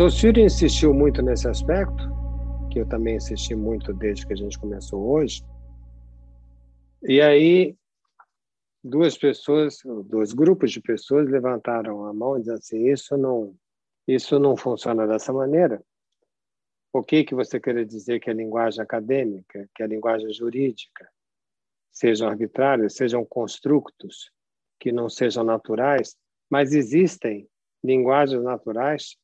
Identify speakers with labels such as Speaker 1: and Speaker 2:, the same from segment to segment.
Speaker 1: Saussure insistiu muito nesse aspecto, que eu também insisti muito desde que a gente começou hoje. E aí, duas pessoas, dois grupos de pessoas levantaram a mão e disseram assim: isso não, isso não funciona dessa maneira. O que que você quer dizer que a linguagem acadêmica, que a linguagem jurídica sejam arbitrárias, sejam construtos que não sejam naturais, mas existem linguagens naturais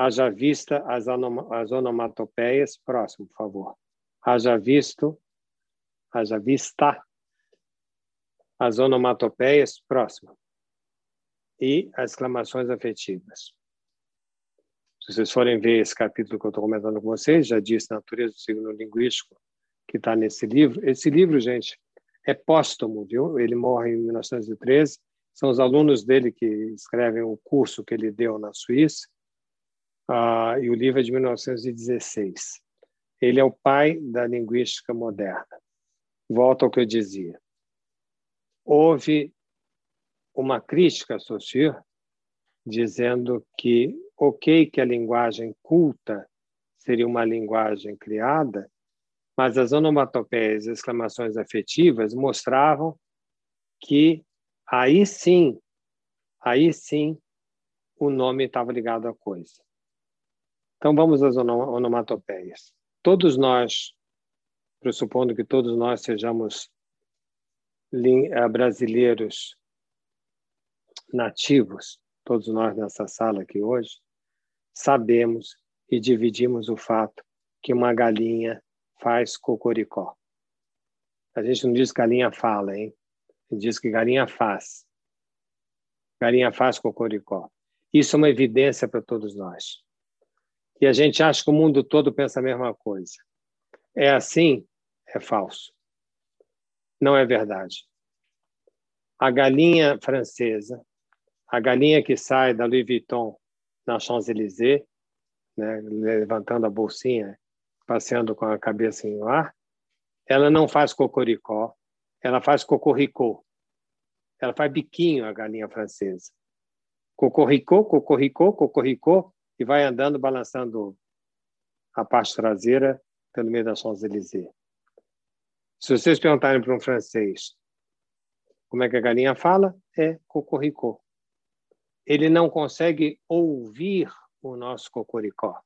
Speaker 1: Haja vista as, as onomatopeias. Próximo, por favor. Haja visto, haja vista as onomatopeias. Próximo. E as exclamações afetivas. Se vocês forem ver esse capítulo que eu estou comentando com vocês, já disse Natureza do Signo Linguístico, que está nesse livro. Esse livro, gente, é póstumo, viu? Ele morre em 1913. São os alunos dele que escrevem o curso que ele deu na Suíça uh, e o livro é de 1916. Ele é o pai da linguística moderna. Volto ao que eu dizia. Houve uma crítica a Saussure dizendo que, ok, que a linguagem culta seria uma linguagem criada, mas as onomatopeias e exclamações afetivas mostravam que aí sim, aí sim, o nome estava ligado à coisa. Então vamos às onomatopeias. Todos nós, pressupondo que todos nós sejamos eh, brasileiros nativos, todos nós nessa sala aqui hoje, sabemos e dividimos o fato que uma galinha faz cocoricó. A gente não diz que galinha fala, hein? A gente diz que galinha faz. Galinha faz cocoricó. Isso é uma evidência para todos nós e a gente acha que o mundo todo pensa a mesma coisa. É assim? É falso. Não é verdade. A galinha francesa, a galinha que sai da Louis Vuitton na Champs-Élysées, né, levantando a bolsinha, passeando com a cabeça no ar, ela não faz cocoricó, ela faz cocoricô. Ela faz biquinho, a galinha francesa. Cocoricô, cocoricô, cocoricô, e vai andando, balançando a parte traseira pelo meio da Champs-Élysées. Se vocês perguntarem para um francês como é que a galinha fala, é cocoricó. Ele não consegue ouvir o nosso cocoricó.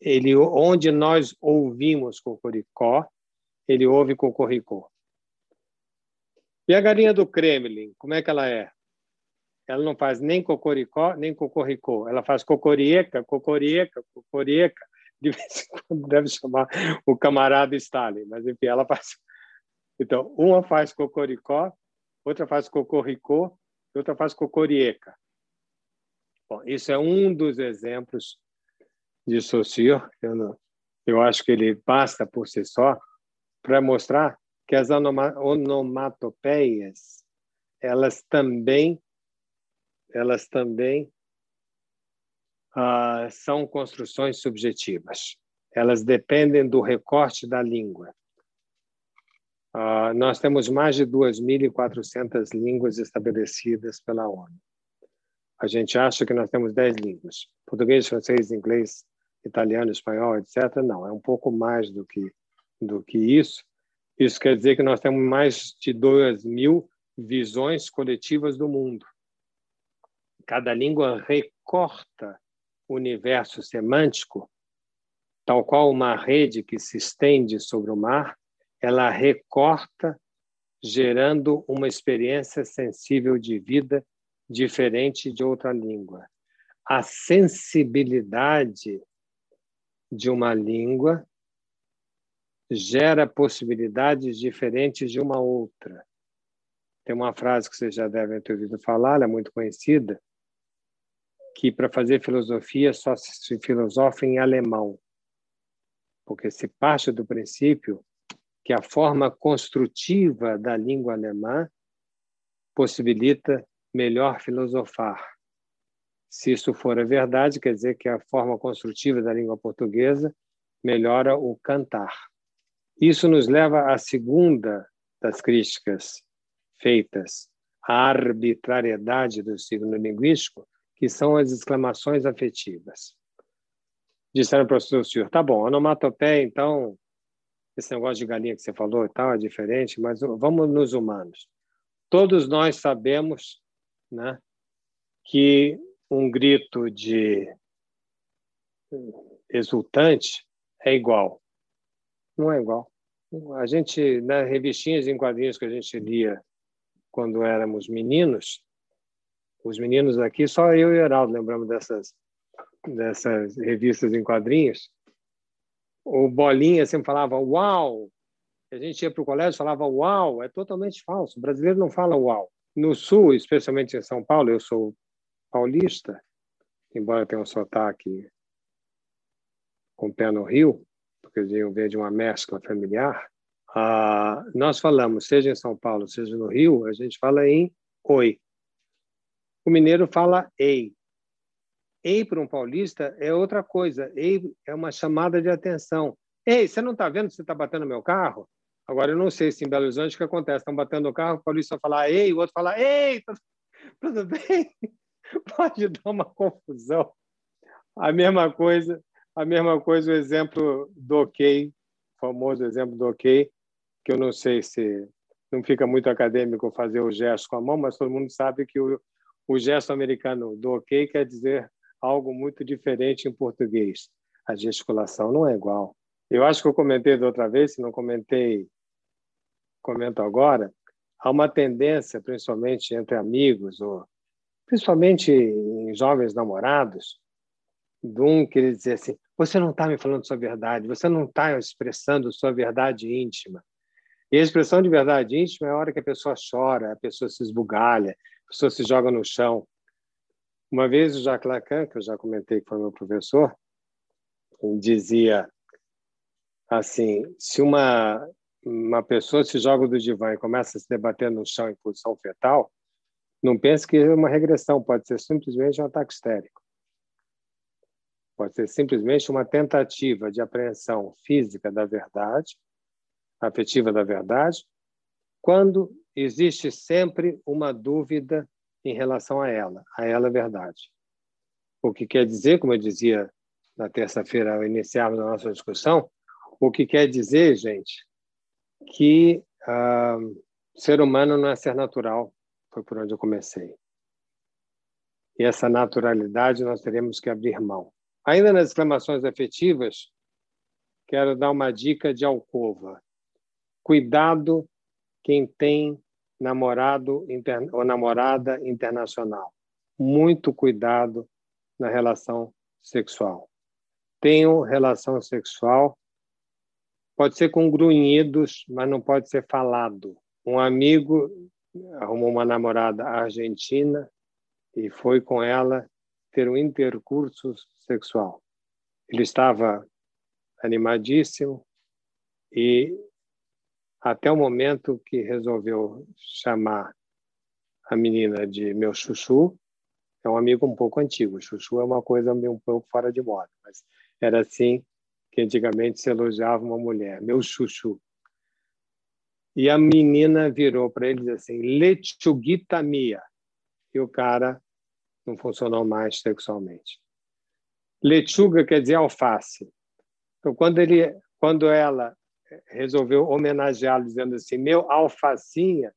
Speaker 1: Ele, onde nós ouvimos cocoricó, ele ouve cocoricó. E a galinha do Kremlin, como é que ela é? Ela não faz nem cocoricó, nem cocoricô. Ela faz cocorieca, cocorieca, cocorieca. De vez em quando deve chamar o camarada Stalin, mas enfim, ela faz. Então, uma faz cocoricó, outra faz cocoricô, outra faz cocorieca. Bom, isso é um dos exemplos de Saussure. Eu, não, eu acho que ele basta por si só para mostrar que as onomatopeias elas também elas também ah, são construções subjetivas. Elas dependem do recorte da língua. Ah, nós temos mais de 2.400 línguas estabelecidas pela ONU. A gente acha que nós temos 10 línguas. Português, francês, inglês, italiano, espanhol, etc. Não, é um pouco mais do que, do que isso. Isso quer dizer que nós temos mais de 2 mil visões coletivas do mundo. Cada língua recorta o universo semântico, tal qual uma rede que se estende sobre o mar, ela recorta, gerando uma experiência sensível de vida diferente de outra língua. A sensibilidade de uma língua gera possibilidades diferentes de uma outra. Tem uma frase que vocês já devem ter ouvido falar, ela é muito conhecida, que para fazer filosofia só se filosofa em alemão, porque se parte do princípio que a forma construtiva da língua alemã possibilita melhor filosofar. Se isso for a verdade, quer dizer que a forma construtiva da língua portuguesa melhora o cantar. Isso nos leva à segunda das críticas feitas à arbitrariedade do signo linguístico, que são as exclamações afetivas. disseram para o senhor, tá bom, onomatopeia, então, esse negócio de galinha que você falou e tal é diferente, mas vamos nos humanos. Todos nós sabemos né, que um grito de exultante é igual. Não é igual. A gente, nas revistinhas em quadrinhos que a gente lia quando éramos meninos, os meninos aqui, só eu e o Heraldo lembramos dessas, dessas revistas em quadrinhos. O Bolinha sempre falava uau. A gente ia para o colégio e falava uau. É totalmente falso. O brasileiro não fala uau. No Sul, especialmente em São Paulo, eu sou paulista, embora tenha um sotaque com o pé no Rio, porque eu venho de uma mescla familiar, ah, nós falamos, seja em São Paulo, seja no Rio, a gente fala em oi. O mineiro fala ei. Ei para um paulista é outra coisa. Ei é uma chamada de atenção. Ei, você não está vendo que você está batendo meu carro? Agora, eu não sei se em Belo Horizonte o que acontece. Estão batendo no carro, o paulista fala ei, o outro fala ei, tudo bem? Pode dar uma confusão. A mesma coisa, a mesma coisa o exemplo do ok, famoso exemplo do ok, que eu não sei se não fica muito acadêmico fazer o gesto com a mão, mas todo mundo sabe que o, o gesto americano do ok quer dizer algo muito diferente em português. A gesticulação não é igual. Eu acho que eu comentei da outra vez, se não comentei, comento agora. Há uma tendência, principalmente entre amigos, ou principalmente em jovens namorados, de um querer dizer assim: você não está me falando sua verdade, você não está expressando sua verdade íntima. E a expressão de verdade íntima é a hora que a pessoa chora, a pessoa se esbugalha, pessoa se joga no chão. Uma vez o Jacques Lacan, que eu já comentei que foi meu professor, dizia assim: se uma, uma pessoa se joga do divã e começa a se debater no chão em posição fetal, não pense que é uma regressão, pode ser simplesmente um ataque histérico. Pode ser simplesmente uma tentativa de apreensão física da verdade afetiva da verdade, quando existe sempre uma dúvida em relação a ela, a ela é verdade. O que quer dizer, como eu dizia na terça-feira ao iniciarmos a nossa discussão, o que quer dizer, gente, que ah, ser humano não é ser natural, foi por onde eu comecei. E essa naturalidade nós teremos que abrir mão. Ainda nas exclamações afetivas, quero dar uma dica de alcova. Cuidado quem tem namorado ou namorada internacional. Muito cuidado na relação sexual. Tenham relação sexual, pode ser com grunhidos, mas não pode ser falado. Um amigo arrumou uma namorada argentina e foi com ela ter um intercurso sexual. Ele estava animadíssimo e até o momento que resolveu chamar a menina de meu chuchu. É um amigo um pouco antigo. Chuchu é uma coisa um pouco fora de moda, mas era assim que antigamente se elogiava uma mulher, meu chuchu. E a menina virou para ele e disse assim, lechuguita mia. E o cara não funcionou mais sexualmente. Lechuga quer dizer alface. Então, quando, ele, quando ela resolveu homenageá-lo dizendo assim, meu alfacinha,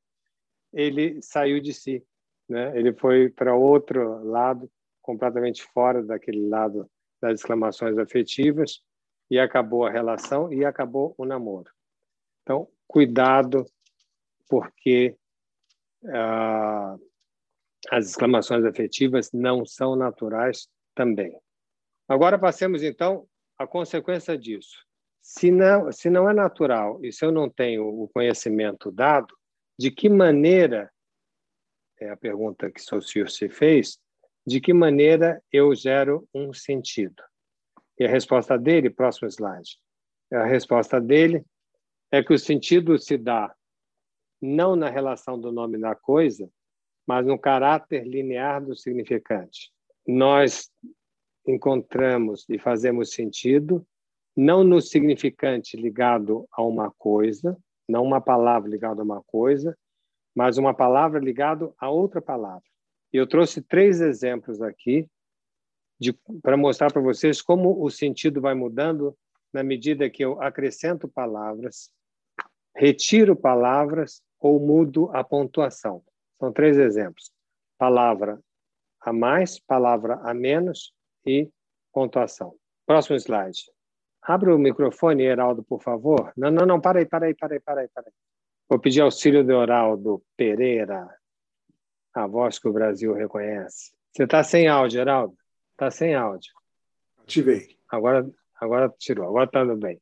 Speaker 1: ele saiu de si, né? Ele foi para outro lado, completamente fora daquele lado das exclamações afetivas e acabou a relação e acabou o namoro. Então, cuidado, porque ah, as exclamações afetivas não são naturais também. Agora passemos então à consequência disso. Se não, se não é natural e se eu não tenho o conhecimento dado, de que maneira, é a pergunta que Saussure se fez, de que maneira eu gero um sentido? E a resposta dele, próximo slide, a resposta dele é que o sentido se dá não na relação do nome da coisa, mas no caráter linear do significante. Nós encontramos e fazemos sentido não no significante ligado a uma coisa, não uma palavra ligada a uma coisa, mas uma palavra ligada a outra palavra. E eu trouxe três exemplos aqui para mostrar para vocês como o sentido vai mudando na medida que eu acrescento palavras, retiro palavras ou mudo a pontuação. São três exemplos: palavra a mais, palavra a menos e pontuação. Próximo slide. Abre o microfone, Heraldo, por favor. Não, não, não, para aí, para aí, para aí, para aí. Para aí. Vou pedir auxílio do Heraldo Pereira, a voz que o Brasil reconhece. Você está sem áudio, Heraldo? Está sem áudio.
Speaker 2: Ativei.
Speaker 1: Agora, agora tirou, agora está tudo bem.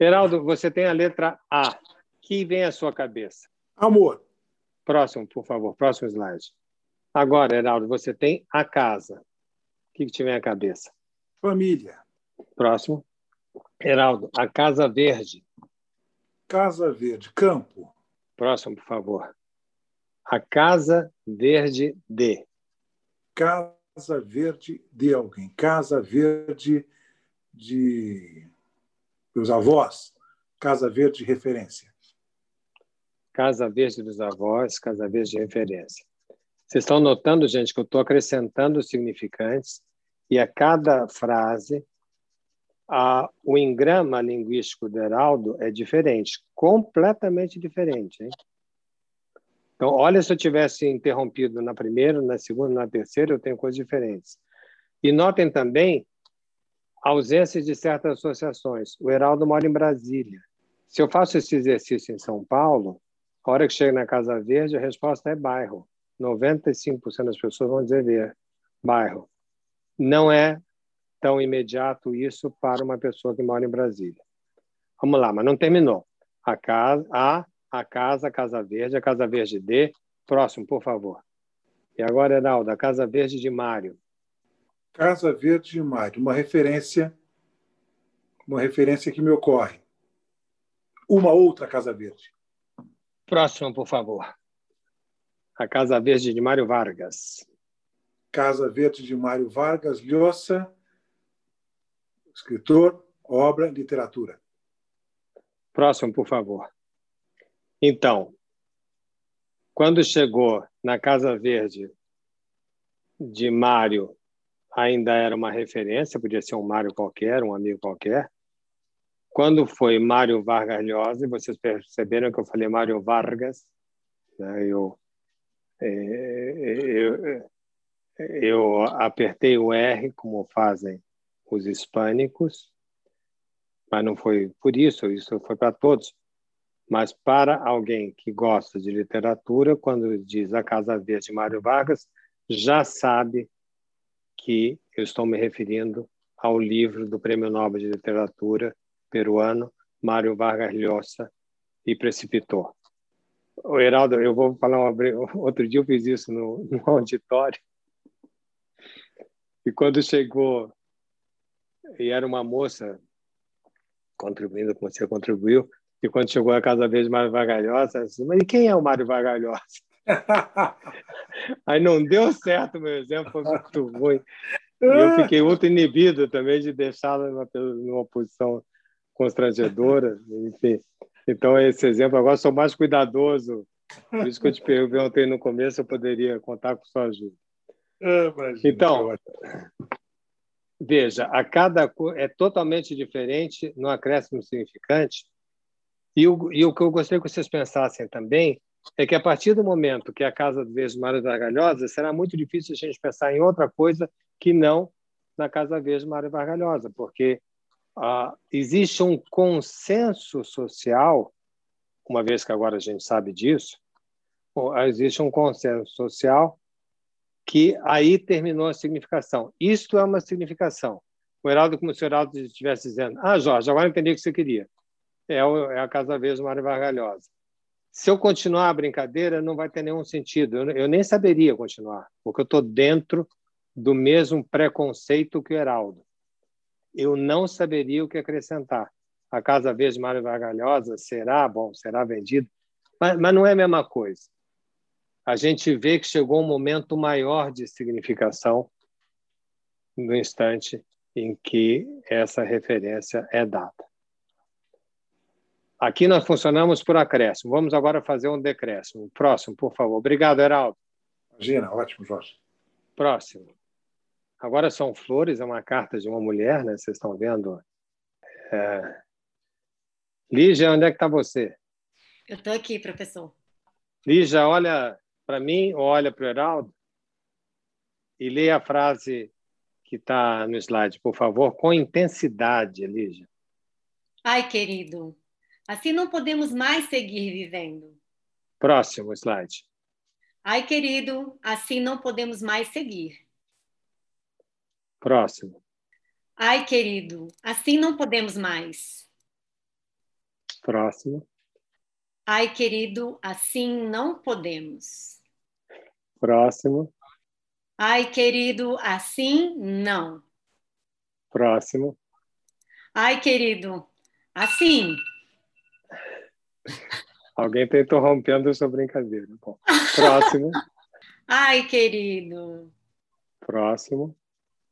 Speaker 1: Heraldo, você tem a letra A. Que vem à sua cabeça?
Speaker 2: Amor.
Speaker 1: Próximo, por favor, próximo slide. Agora, Heraldo, você tem a casa. O que, que te vem à cabeça?
Speaker 2: Família.
Speaker 1: Próximo. Heraldo, a Casa Verde.
Speaker 2: Casa Verde, campo.
Speaker 1: Próximo, por favor. A Casa Verde de.
Speaker 2: Casa Verde de alguém. Casa Verde de dos avós. Casa Verde de referência.
Speaker 1: Casa Verde dos avós, Casa Verde de referência. Vocês estão notando, gente, que eu estou acrescentando significantes e a cada frase a, o engrama linguístico do Heraldo é diferente, completamente diferente. Hein? Então, olha se eu tivesse interrompido na primeira, na segunda, na terceira, eu tenho coisas diferentes. E notem também a ausência de certas associações. O Heraldo mora em Brasília. Se eu faço esse exercício em São Paulo, a hora que chega na Casa Verde, a resposta é bairro. 95% das pessoas vão dizer bairro. Não é tão imediato isso para uma pessoa que mora em Brasília. Vamos lá, mas não terminou. A casa, a, a casa, a Casa Verde, a Casa Verde D. Próximo, por favor. E agora, Heraldo, a Casa Verde de Mário.
Speaker 2: Casa Verde de Mário, uma referência, uma referência que me ocorre. Uma outra Casa Verde.
Speaker 1: Próximo, por favor. A Casa Verde de Mário Vargas.
Speaker 2: Casa Verde de Mário Vargas Llosa, escritor, obra, literatura.
Speaker 1: Próximo, por favor. Então, quando chegou na Casa Verde de Mário, ainda era uma referência, podia ser um Mário qualquer, um amigo qualquer. Quando foi Mário Vargas Llosa, vocês perceberam que eu falei Mário Vargas, né? eu, é, eu, eu apertei o R, como fazem os hispânicos, mas não foi por isso, isso foi para todos. Mas para alguém que gosta de literatura, quando diz A Casa Verde de Mário Vargas, já sabe que eu estou me referindo ao livro do Prêmio Nobel de Literatura peruano, Mário Vargas Llosa, e Precipitou. O Heraldo, eu vou falar uma... outro dia eu fiz isso no, no auditório e quando chegou, e era uma moça contribuindo como você contribuiu, e quando chegou a Casa Verde Mário Vargalhosa, disse, mas e quem é o Mário Vargalhosa? Aí não deu certo, meu exemplo foi muito ruim. E eu fiquei muito inibido também de deixá-la numa, numa posição constrangedora, enfim. Então, esse exemplo, agora sou mais cuidadoso. Por isso que eu te perguntei no começo, eu poderia contar com sua ajuda. Ah, então, veja, a cada é totalmente diferente no acréscimo significante. E o, e o que eu gostaria que vocês pensassem também é que a partir do momento que a casa Verde Mário Vargalhosa, será muito difícil a gente pensar em outra coisa que não na Casa Verde Mário Vargalhosa, porque ah, existe um consenso social, uma vez que agora a gente sabe disso, existe um consenso social que aí terminou a significação. Isto é uma significação. O Heraldo, como se o Heraldo estivesse dizendo, ah, Jorge, agora entendi o que você queria. É, o, é a Casa Verde Mário Vargalhosa. Se eu continuar a brincadeira, não vai ter nenhum sentido. Eu, eu nem saberia continuar, porque eu estou dentro do mesmo preconceito que o Heraldo. Eu não saberia o que acrescentar. A Casa Verde Mário Vargalhosa será, bom, será vendida, mas, mas não é a mesma coisa a gente vê que chegou um momento maior de significação no instante em que essa referência é dada. Aqui nós funcionamos por acréscimo. Vamos agora fazer um decréscimo. Próximo, por favor. Obrigado, Heraldo.
Speaker 2: Imagina, ótimo, Jorge.
Speaker 1: Próximo. Agora são flores, é uma carta de uma mulher, né? Vocês estão vendo? É... Lígia, onde é que está você?
Speaker 3: Eu estou aqui, professor.
Speaker 1: Lígia, olha para mim olha para o Heraldo e lê a frase que está no slide, por favor, com intensidade, Lígia.
Speaker 3: Ai, querido, assim não podemos mais seguir vivendo.
Speaker 1: Próximo slide.
Speaker 3: Ai, querido, assim não podemos mais seguir.
Speaker 1: Próximo.
Speaker 3: Ai, querido, assim não podemos mais.
Speaker 1: Próximo.
Speaker 3: Ai, querido, assim não podemos.
Speaker 1: Próximo.
Speaker 3: Ai, querido, assim não.
Speaker 1: Próximo.
Speaker 3: Ai, querido, assim.
Speaker 1: Alguém está interrompendo sua brincadeira. Bom, próximo.
Speaker 3: Ai, querido.
Speaker 1: Próximo.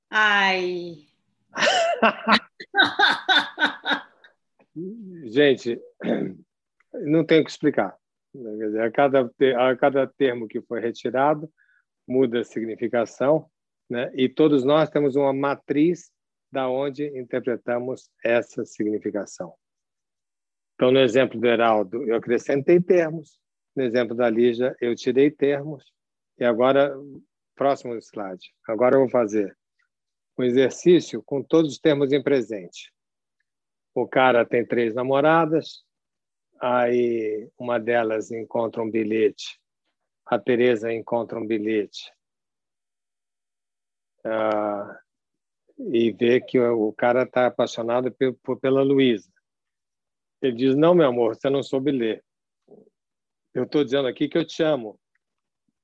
Speaker 3: Ai.
Speaker 1: Gente, não tenho que explicar. A cada, a cada termo que foi retirado, muda a significação, né? e todos nós temos uma matriz da onde interpretamos essa significação. Então, no exemplo do Heraldo, eu acrescentei termos. No exemplo da Lígia, eu tirei termos. E agora, próximo slide. Agora eu vou fazer um exercício com todos os termos em presente. O cara tem três namoradas, aí uma delas encontra um bilhete, a Teresa encontra um bilhete uh, e vê que o cara está apaixonado pela Luísa. Ele diz: Não, meu amor, você não soube ler. Eu estou dizendo aqui que eu te amo.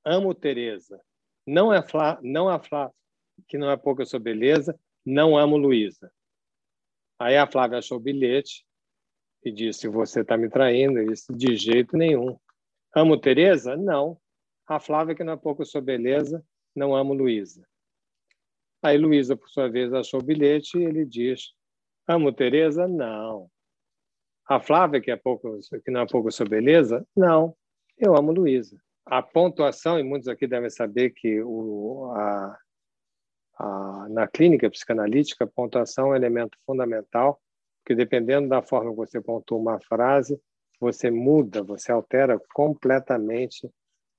Speaker 1: Amo Teresa. Não é Flá, não a Flá, que não é pouca sua beleza. Não amo Luísa. Aí a Flávia achou o bilhete e disse: Você está me traindo. Disse: De jeito nenhum. Amo Teresa? Não. A Flávia, que não é pouco sua beleza, não amo Luísa. Aí Luísa, por sua vez, achou o bilhete e ele diz: Amo Teresa? Não. A Flávia, que, é pouco, que não é pouco sua beleza? Não, eu amo Luísa. A pontuação, e muitos aqui devem saber que o, a, a, na clínica psicanalítica, a pontuação é um elemento fundamental, porque dependendo da forma que você pontua uma frase, você muda, você altera completamente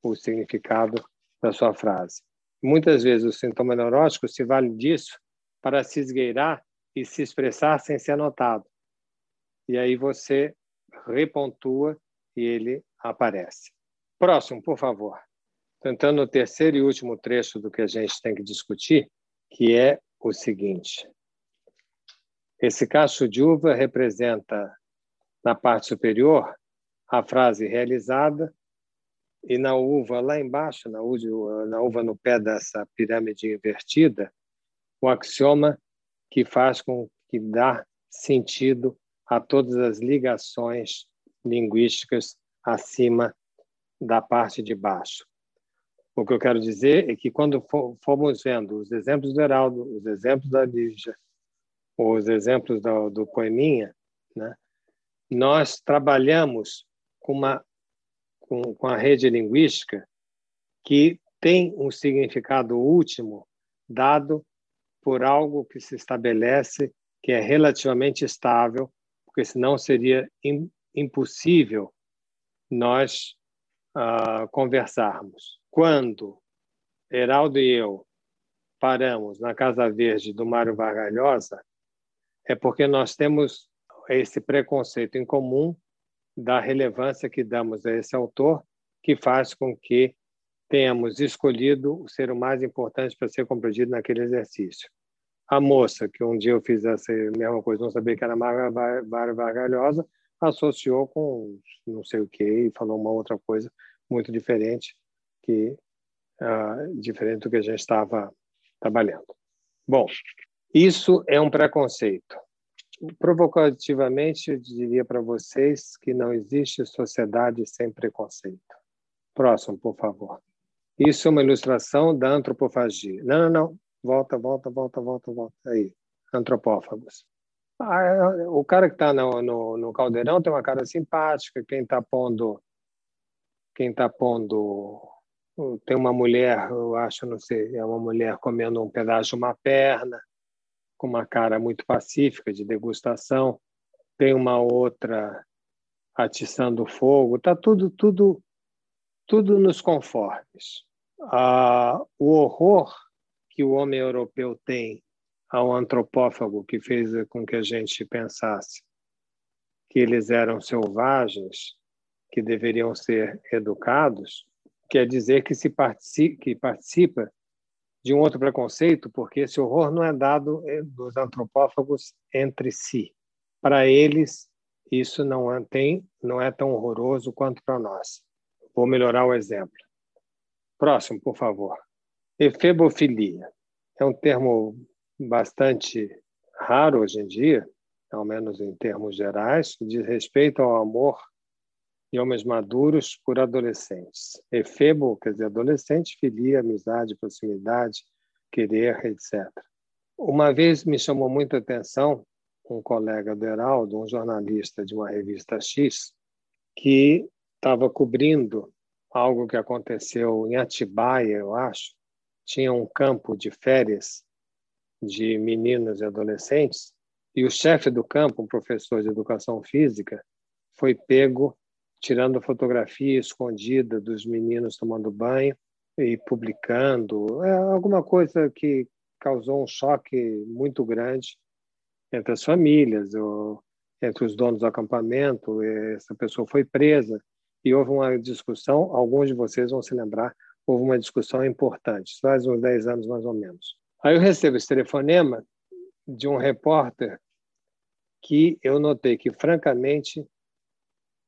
Speaker 1: o significado da sua frase. Muitas vezes o sintoma neurótico se vale disso para se esgueirar e se expressar sem ser notado e aí você repontua e ele aparece. Próximo, por favor. Tentando o terceiro e último trecho do que a gente tem que discutir, que é o seguinte. Esse cacho de uva representa, na parte superior, a frase realizada, e na uva lá embaixo, na uva, na uva no pé dessa pirâmide invertida, o axioma que faz com que dá sentido a todas as ligações linguísticas acima da parte de baixo. O que eu quero dizer é que quando formos vendo os exemplos do Heraldo, os exemplos da Lígia, os exemplos do, do Poeminha, né, nós trabalhamos com, uma, com, com a rede linguística que tem um significado último dado por algo que se estabelece que é relativamente estável porque senão seria impossível nós uh, conversarmos. Quando Heraldo e eu paramos na Casa Verde do Mário Vargalhosa, é porque nós temos esse preconceito em comum da relevância que damos a esse autor, que faz com que tenhamos escolhido o ser o mais importante para ser compreendido naquele exercício a moça, que um dia eu fiz essa mesma coisa, não sabia que era Mara Vargalhosa, associou com não sei o que e falou uma outra coisa muito diferente que uh, diferente do que a gente estava trabalhando. Bom, isso é um preconceito. Provocativamente, eu diria para vocês que não existe sociedade sem preconceito. Próximo, por favor. Isso é uma ilustração da antropofagia. Não, não, não. Volta, volta, volta, volta, volta. Aí, antropófagos. Ah, o cara que está no, no, no, caldeirão tem uma cara simpática. Quem está pondo, quem tá pondo tem uma mulher, eu acho, não sei, é uma mulher comendo um pedaço de uma perna, com uma cara muito pacífica de degustação. Tem uma outra atiçando fogo. Tá tudo, tudo, tudo nos conformes. Ah, o horror que o homem europeu tem ao antropófago que fez com que a gente pensasse que eles eram selvagens, que deveriam ser educados, quer dizer que se participa, que participa de um outro preconceito, porque esse horror não é dado eh, dos antropófagos entre si. Para eles, isso não é, tem, não é tão horroroso quanto para nós. Vou melhorar o exemplo. Próximo, por favor. Efebofilia. É um termo bastante raro hoje em dia, ao menos em termos gerais, diz respeito ao amor de homens maduros por adolescentes. Efebo, quer dizer, adolescente, filia, amizade, proximidade, querer, etc. Uma vez me chamou muita atenção um colega do Heraldo, um jornalista de uma revista X, que estava cobrindo algo que aconteceu em Atibaia, eu acho. Tinha um campo de férias de meninos e adolescentes, e o chefe do campo, um professor de educação física, foi pego tirando fotografia escondida dos meninos tomando banho e publicando, é alguma coisa que causou um choque muito grande entre as famílias, ou entre os donos do acampamento. Essa pessoa foi presa e houve uma discussão, alguns de vocês vão se lembrar, houve uma discussão importante, faz uns 10 anos mais ou menos. Aí eu recebo esse telefonema de um repórter que eu notei que, francamente,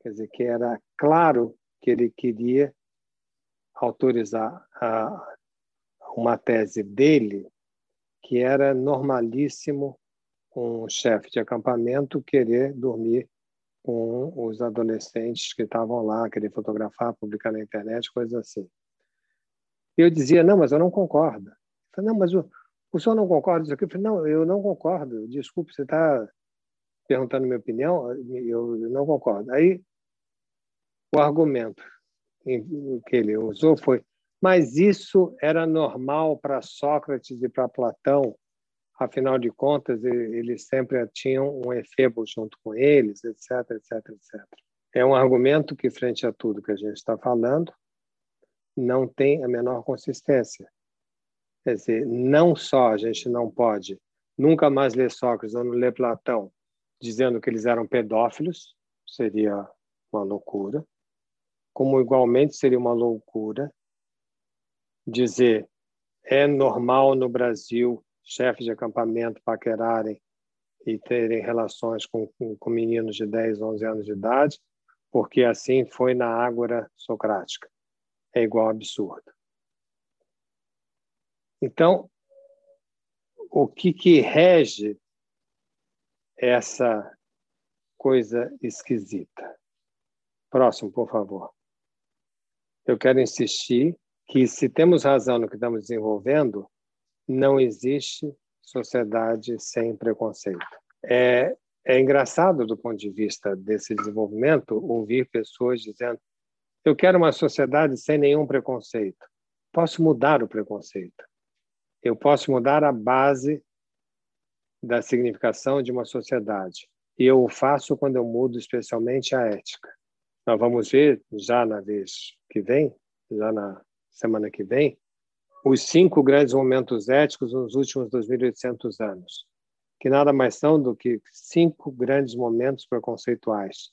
Speaker 1: quer dizer, que era claro que ele queria autorizar a, uma tese dele que era normalíssimo um chefe de acampamento querer dormir com os adolescentes que estavam lá, querer fotografar, publicar na internet, coisas assim. Eu dizia, não, mas eu não concordo. Eu falei, não, mas o, o senhor não concorda isso aqui? Eu falei, não, eu não concordo. Desculpe, você está perguntando minha opinião, eu não concordo. Aí, o argumento que ele usou foi, mas isso era normal para Sócrates e para Platão, afinal de contas, eles sempre tinham um efebo junto com eles, etc, etc, etc. É um argumento que, frente a tudo que a gente está falando, não tem a menor consistência. Quer dizer, não só a gente não pode nunca mais ler Sócrates ou não ler Platão dizendo que eles eram pedófilos, seria uma loucura, como igualmente seria uma loucura dizer é normal no Brasil chefes de acampamento paquerarem e terem relações com, com, meninos de 10, 11 anos de idade, porque assim foi na Ágora Socrática. É igual absurdo. Então, o que, que rege essa coisa esquisita? Próximo, por favor. Eu quero insistir que, se temos razão no que estamos desenvolvendo, não existe sociedade sem preconceito. É, é engraçado, do ponto de vista desse desenvolvimento, ouvir pessoas dizendo: eu quero uma sociedade sem nenhum preconceito. Posso mudar o preconceito. Eu posso mudar a base da significação de uma sociedade. E eu o faço quando eu mudo especialmente a ética. Nós vamos ver já na vez que vem, já na semana que vem, os cinco grandes momentos éticos nos últimos 2.800 anos, que nada mais são do que cinco grandes momentos preconceituais,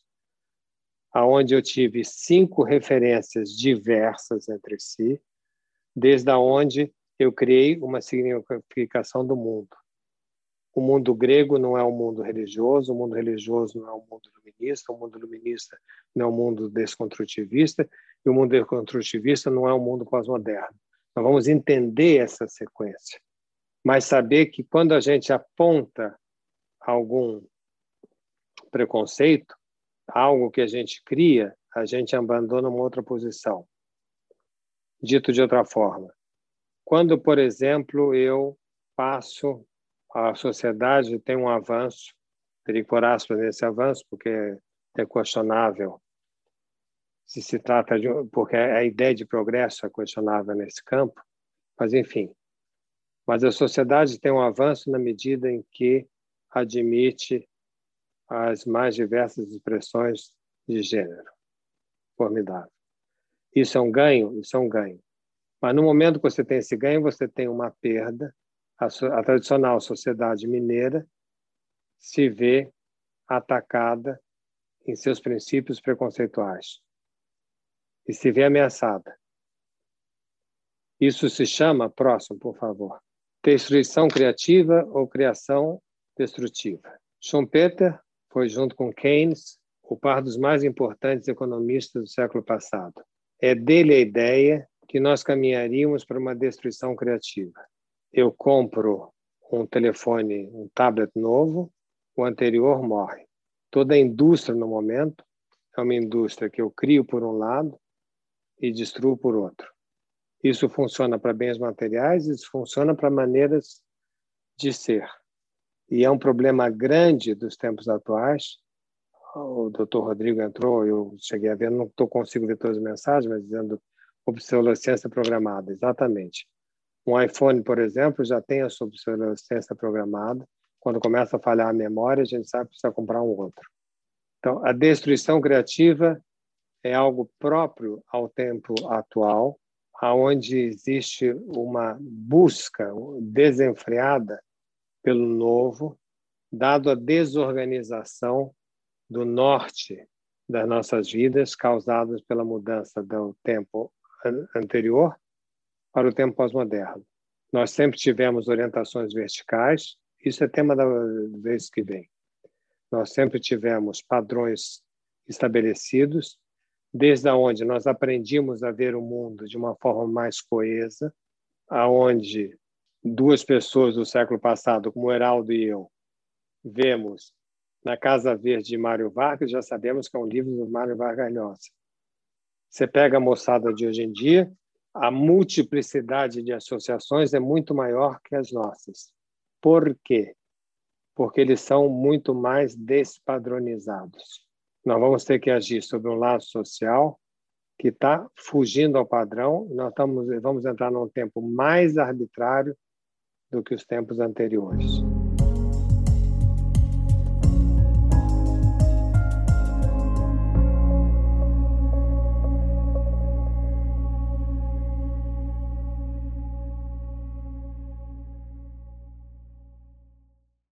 Speaker 1: aonde eu tive cinco referências diversas entre si, desde onde eu criei uma significação do mundo. O mundo grego não é um mundo religioso, o mundo religioso não é um mundo iluminista, o mundo iluminista não é um mundo desconstrutivista, e o mundo desconstrutivista não é um mundo pós-moderno. Nós vamos entender essa sequência, mas saber que quando a gente aponta algum preconceito, algo que a gente cria, a gente abandona uma outra posição. Dito de outra forma, quando, por exemplo, eu passo, a sociedade tem um avanço, teria pôr aspas nesse avanço, porque é questionável se se trata de porque a ideia de progresso é questionável nesse campo, mas enfim. Mas a sociedade tem um avanço na medida em que admite as mais diversas expressões de gênero. Formidável. Isso é um ganho? Isso é um ganho. Mas no momento que você tem esse ganho, você tem uma perda. A, a tradicional sociedade mineira se vê atacada em seus princípios preconceituais e se vê ameaçada. Isso se chama, próximo, por favor, destruição criativa ou criação destrutiva. Schumpeter foi, junto com Keynes, o par dos mais importantes economistas do século passado. É dele a ideia que nós caminharíamos para uma destruição criativa. Eu compro um telefone, um tablet novo, o anterior morre. Toda a indústria no momento é uma indústria que eu crio por um lado e destruo por outro. Isso funciona para bens materiais, isso funciona para maneiras de ser. E é um problema grande dos tempos atuais. O doutor Rodrigo entrou, eu cheguei a ver, não estou consigo ver todas as mensagens, mas dizendo obsolescência programada, exatamente. Um iPhone, por exemplo, já tem a sua obsolescência programada. Quando começa a falhar a memória, a gente sabe que precisa comprar um outro. Então, a destruição criativa é algo próprio ao tempo atual, aonde existe uma busca desenfreada pelo novo, dado a desorganização do norte das nossas vidas causadas pela mudança do tempo anterior para o tempo pós-moderno. Nós sempre tivemos orientações verticais, isso é tema da vez que vem. Nós sempre tivemos padrões estabelecidos, desde onde nós aprendimos a ver o mundo de uma forma mais coesa, aonde duas pessoas do século passado, como Heraldo e eu, vemos na Casa Verde de Mário Vargas, já sabemos que é um livro do Mário Vargas Llosa. Você pega a moçada de hoje em dia, a multiplicidade de associações é muito maior que as nossas. Por quê? Porque eles são muito mais despadronizados. Nós vamos ter que agir sobre um lado social que está fugindo ao padrão. Nós estamos, vamos entrar num tempo mais arbitrário do que os tempos anteriores.